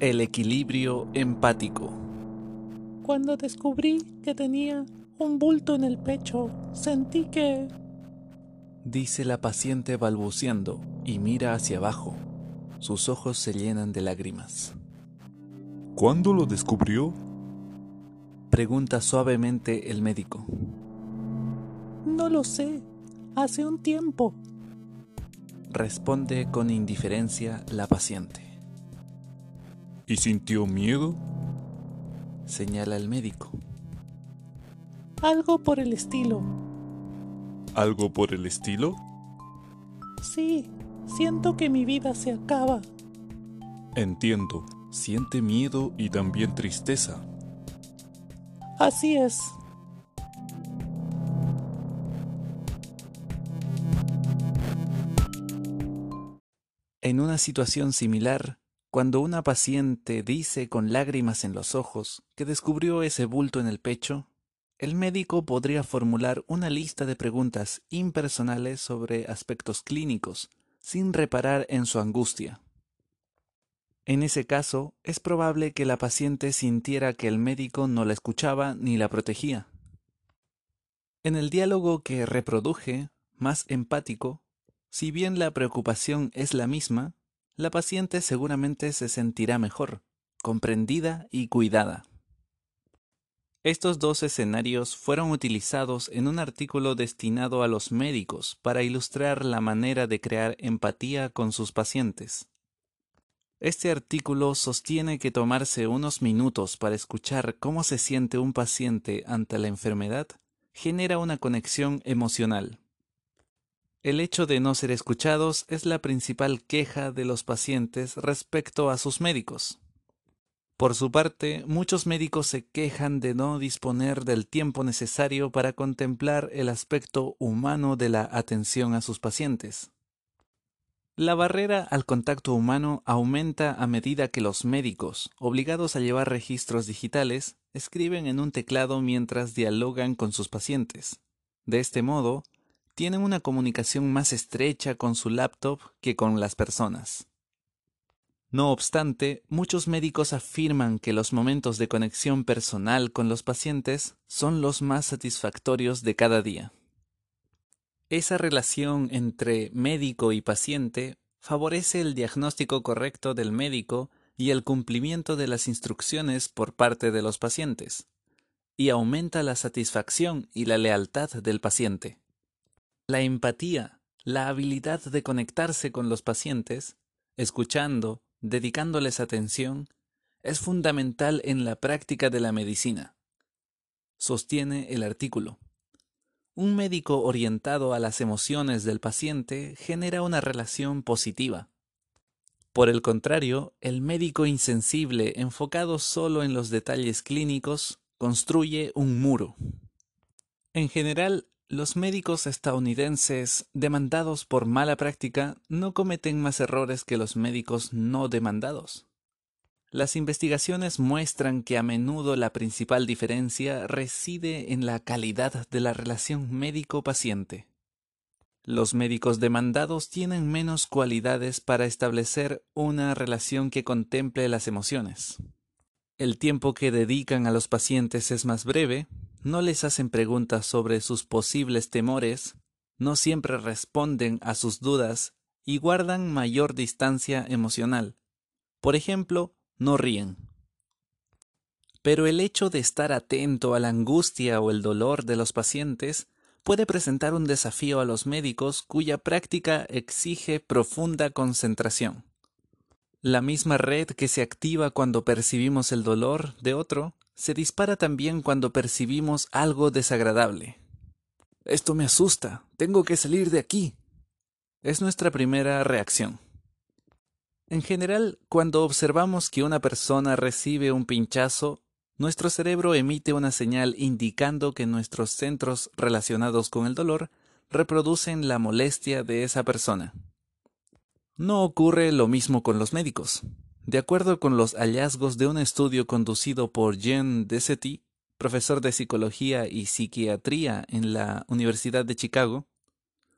El equilibrio empático. Cuando descubrí que tenía un bulto en el pecho, sentí que... Dice la paciente balbuceando y mira hacia abajo. Sus ojos se llenan de lágrimas. ¿Cuándo lo descubrió? Pregunta suavemente el médico. No lo sé. Hace un tiempo. Responde con indiferencia la paciente. ¿Y sintió miedo? Señala el médico. Algo por el estilo. ¿Algo por el estilo? Sí, siento que mi vida se acaba. Entiendo. Siente miedo y también tristeza. Así es. En una situación similar, cuando una paciente dice con lágrimas en los ojos que descubrió ese bulto en el pecho, el médico podría formular una lista de preguntas impersonales sobre aspectos clínicos, sin reparar en su angustia. En ese caso, es probable que la paciente sintiera que el médico no la escuchaba ni la protegía. En el diálogo que reproduje, más empático, si bien la preocupación es la misma, la paciente seguramente se sentirá mejor, comprendida y cuidada. Estos dos escenarios fueron utilizados en un artículo destinado a los médicos para ilustrar la manera de crear empatía con sus pacientes. Este artículo sostiene que tomarse unos minutos para escuchar cómo se siente un paciente ante la enfermedad genera una conexión emocional. El hecho de no ser escuchados es la principal queja de los pacientes respecto a sus médicos. Por su parte, muchos médicos se quejan de no disponer del tiempo necesario para contemplar el aspecto humano de la atención a sus pacientes. La barrera al contacto humano aumenta a medida que los médicos, obligados a llevar registros digitales, escriben en un teclado mientras dialogan con sus pacientes. De este modo, tienen una comunicación más estrecha con su laptop que con las personas. No obstante, muchos médicos afirman que los momentos de conexión personal con los pacientes son los más satisfactorios de cada día. Esa relación entre médico y paciente favorece el diagnóstico correcto del médico y el cumplimiento de las instrucciones por parte de los pacientes, y aumenta la satisfacción y la lealtad del paciente. La empatía, la habilidad de conectarse con los pacientes, escuchando, dedicándoles atención, es fundamental en la práctica de la medicina. Sostiene el artículo. Un médico orientado a las emociones del paciente genera una relación positiva. Por el contrario, el médico insensible enfocado solo en los detalles clínicos construye un muro. En general, los médicos estadounidenses demandados por mala práctica no cometen más errores que los médicos no demandados. Las investigaciones muestran que a menudo la principal diferencia reside en la calidad de la relación médico-paciente. Los médicos demandados tienen menos cualidades para establecer una relación que contemple las emociones. El tiempo que dedican a los pacientes es más breve, no les hacen preguntas sobre sus posibles temores, no siempre responden a sus dudas y guardan mayor distancia emocional. Por ejemplo, no ríen. Pero el hecho de estar atento a la angustia o el dolor de los pacientes puede presentar un desafío a los médicos cuya práctica exige profunda concentración. La misma red que se activa cuando percibimos el dolor de otro se dispara también cuando percibimos algo desagradable. Esto me asusta, tengo que salir de aquí. Es nuestra primera reacción. En general, cuando observamos que una persona recibe un pinchazo, nuestro cerebro emite una señal indicando que nuestros centros relacionados con el dolor reproducen la molestia de esa persona. No ocurre lo mismo con los médicos. De acuerdo con los hallazgos de un estudio conducido por Jean Desetti, profesor de psicología y psiquiatría en la Universidad de Chicago,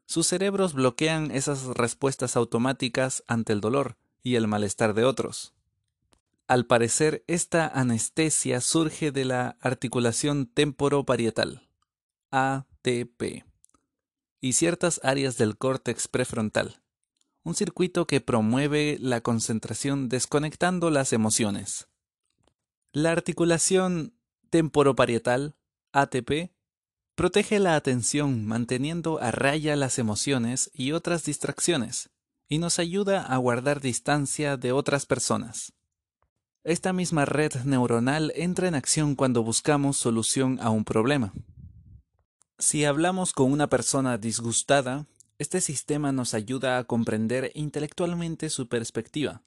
sus cerebros bloquean esas respuestas automáticas ante el dolor y el malestar de otros. Al parecer, esta anestesia surge de la articulación temporoparietal, ATP, y ciertas áreas del córtex prefrontal, un circuito que promueve la concentración desconectando las emociones. La articulación temporoparietal, ATP, protege la atención manteniendo a raya las emociones y otras distracciones, y nos ayuda a guardar distancia de otras personas. Esta misma red neuronal entra en acción cuando buscamos solución a un problema. Si hablamos con una persona disgustada, este sistema nos ayuda a comprender intelectualmente su perspectiva.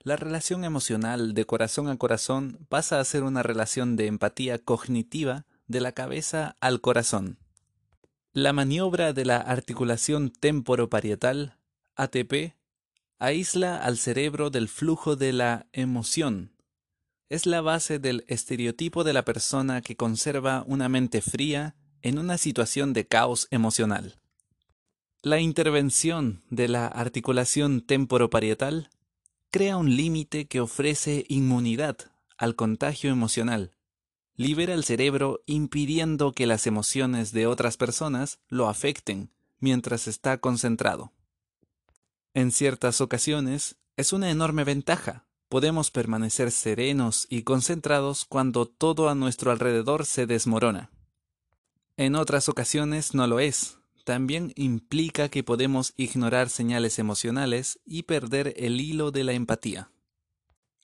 La relación emocional de corazón a corazón pasa a ser una relación de empatía cognitiva de la cabeza al corazón. La maniobra de la articulación temporoparietal, ATP, aísla al cerebro del flujo de la emoción. Es la base del estereotipo de la persona que conserva una mente fría en una situación de caos emocional. La intervención de la articulación temporoparietal crea un límite que ofrece inmunidad al contagio emocional. Libera el cerebro impidiendo que las emociones de otras personas lo afecten mientras está concentrado. En ciertas ocasiones, es una enorme ventaja. Podemos permanecer serenos y concentrados cuando todo a nuestro alrededor se desmorona. En otras ocasiones no lo es. También implica que podemos ignorar señales emocionales y perder el hilo de la empatía.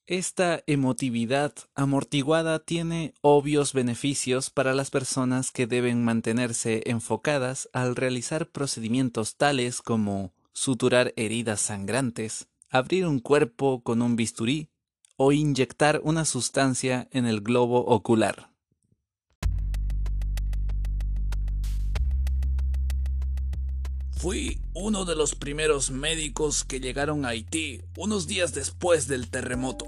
Esta emotividad amortiguada tiene obvios beneficios para las personas que deben mantenerse enfocadas al realizar procedimientos tales como suturar heridas sangrantes, abrir un cuerpo con un bisturí o inyectar una sustancia en el globo ocular. Fui uno de los primeros médicos que llegaron a Haití unos días después del terremoto.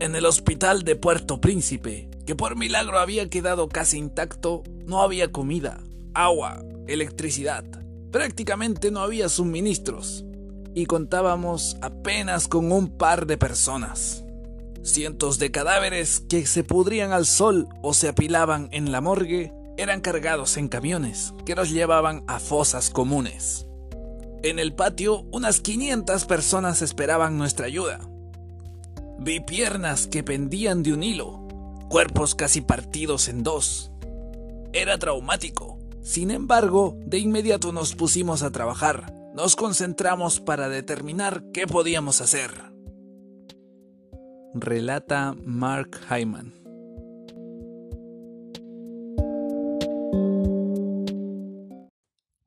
En el hospital de Puerto Príncipe, que por milagro había quedado casi intacto, no había comida, agua, electricidad. Prácticamente no había suministros y contábamos apenas con un par de personas. Cientos de cadáveres que se pudrían al sol o se apilaban en la morgue eran cargados en camiones que los llevaban a fosas comunes. En el patio unas 500 personas esperaban nuestra ayuda. Vi piernas que pendían de un hilo, cuerpos casi partidos en dos. Era traumático sin embargo, de inmediato nos pusimos a trabajar. Nos concentramos para determinar qué podíamos hacer. Relata Mark Hyman.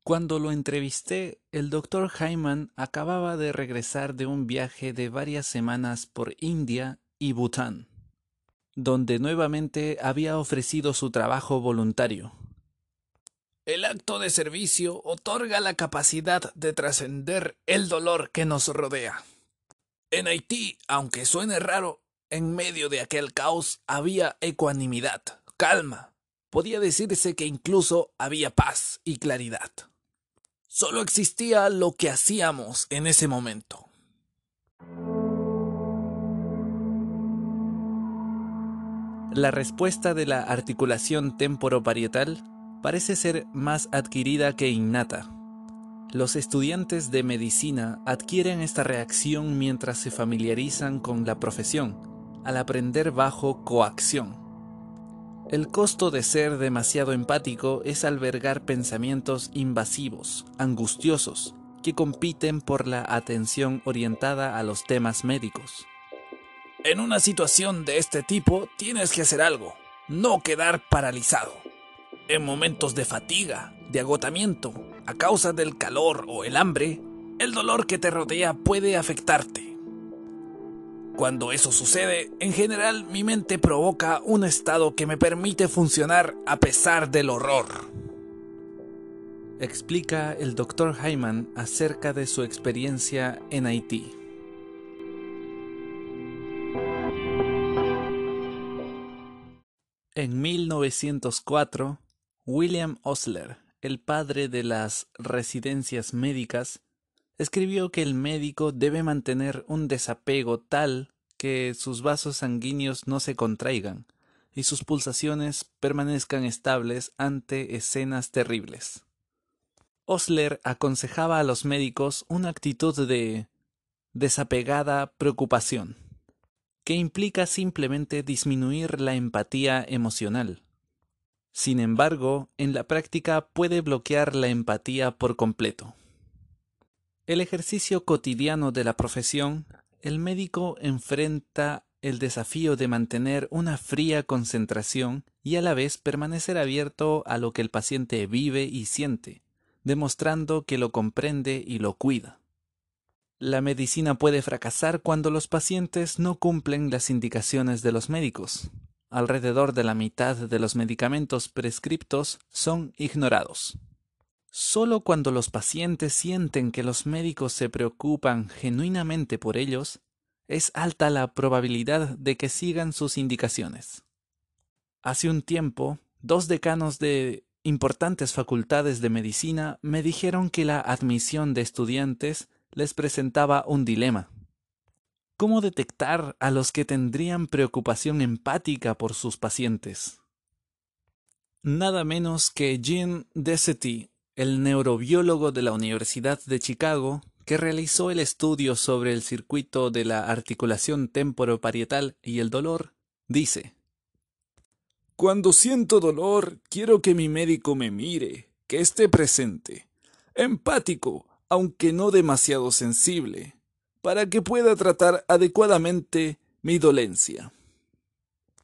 Cuando lo entrevisté, el doctor Hyman acababa de regresar de un viaje de varias semanas por India y Bután, donde nuevamente había ofrecido su trabajo voluntario. El acto de servicio otorga la capacidad de trascender el dolor que nos rodea. En Haití, aunque suene raro, en medio de aquel caos había ecuanimidad, calma. Podía decirse que incluso había paz y claridad. Solo existía lo que hacíamos en ese momento. La respuesta de la articulación temporoparietal parece ser más adquirida que innata. Los estudiantes de medicina adquieren esta reacción mientras se familiarizan con la profesión, al aprender bajo coacción. El costo de ser demasiado empático es albergar pensamientos invasivos, angustiosos, que compiten por la atención orientada a los temas médicos. En una situación de este tipo tienes que hacer algo, no quedar paralizado. En momentos de fatiga, de agotamiento, a causa del calor o el hambre, el dolor que te rodea puede afectarte. Cuando eso sucede, en general mi mente provoca un estado que me permite funcionar a pesar del horror. Explica el Dr. Hyman acerca de su experiencia en Haití. En 1904, William Osler, el padre de las residencias médicas, escribió que el médico debe mantener un desapego tal que sus vasos sanguíneos no se contraigan y sus pulsaciones permanezcan estables ante escenas terribles. Osler aconsejaba a los médicos una actitud de desapegada preocupación, que implica simplemente disminuir la empatía emocional. Sin embargo, en la práctica puede bloquear la empatía por completo. El ejercicio cotidiano de la profesión, el médico enfrenta el desafío de mantener una fría concentración y a la vez permanecer abierto a lo que el paciente vive y siente, demostrando que lo comprende y lo cuida. La medicina puede fracasar cuando los pacientes no cumplen las indicaciones de los médicos. Alrededor de la mitad de los medicamentos prescriptos son ignorados. Solo cuando los pacientes sienten que los médicos se preocupan genuinamente por ellos, es alta la probabilidad de que sigan sus indicaciones. Hace un tiempo, dos decanos de importantes facultades de medicina me dijeron que la admisión de estudiantes les presentaba un dilema. ¿Cómo detectar a los que tendrían preocupación empática por sus pacientes? Nada menos que Jean Desety, el neurobiólogo de la Universidad de Chicago, que realizó el estudio sobre el circuito de la articulación temporoparietal y el dolor, dice Cuando siento dolor, quiero que mi médico me mire, que esté presente, empático, aunque no demasiado sensible, para que pueda tratar adecuadamente mi dolencia.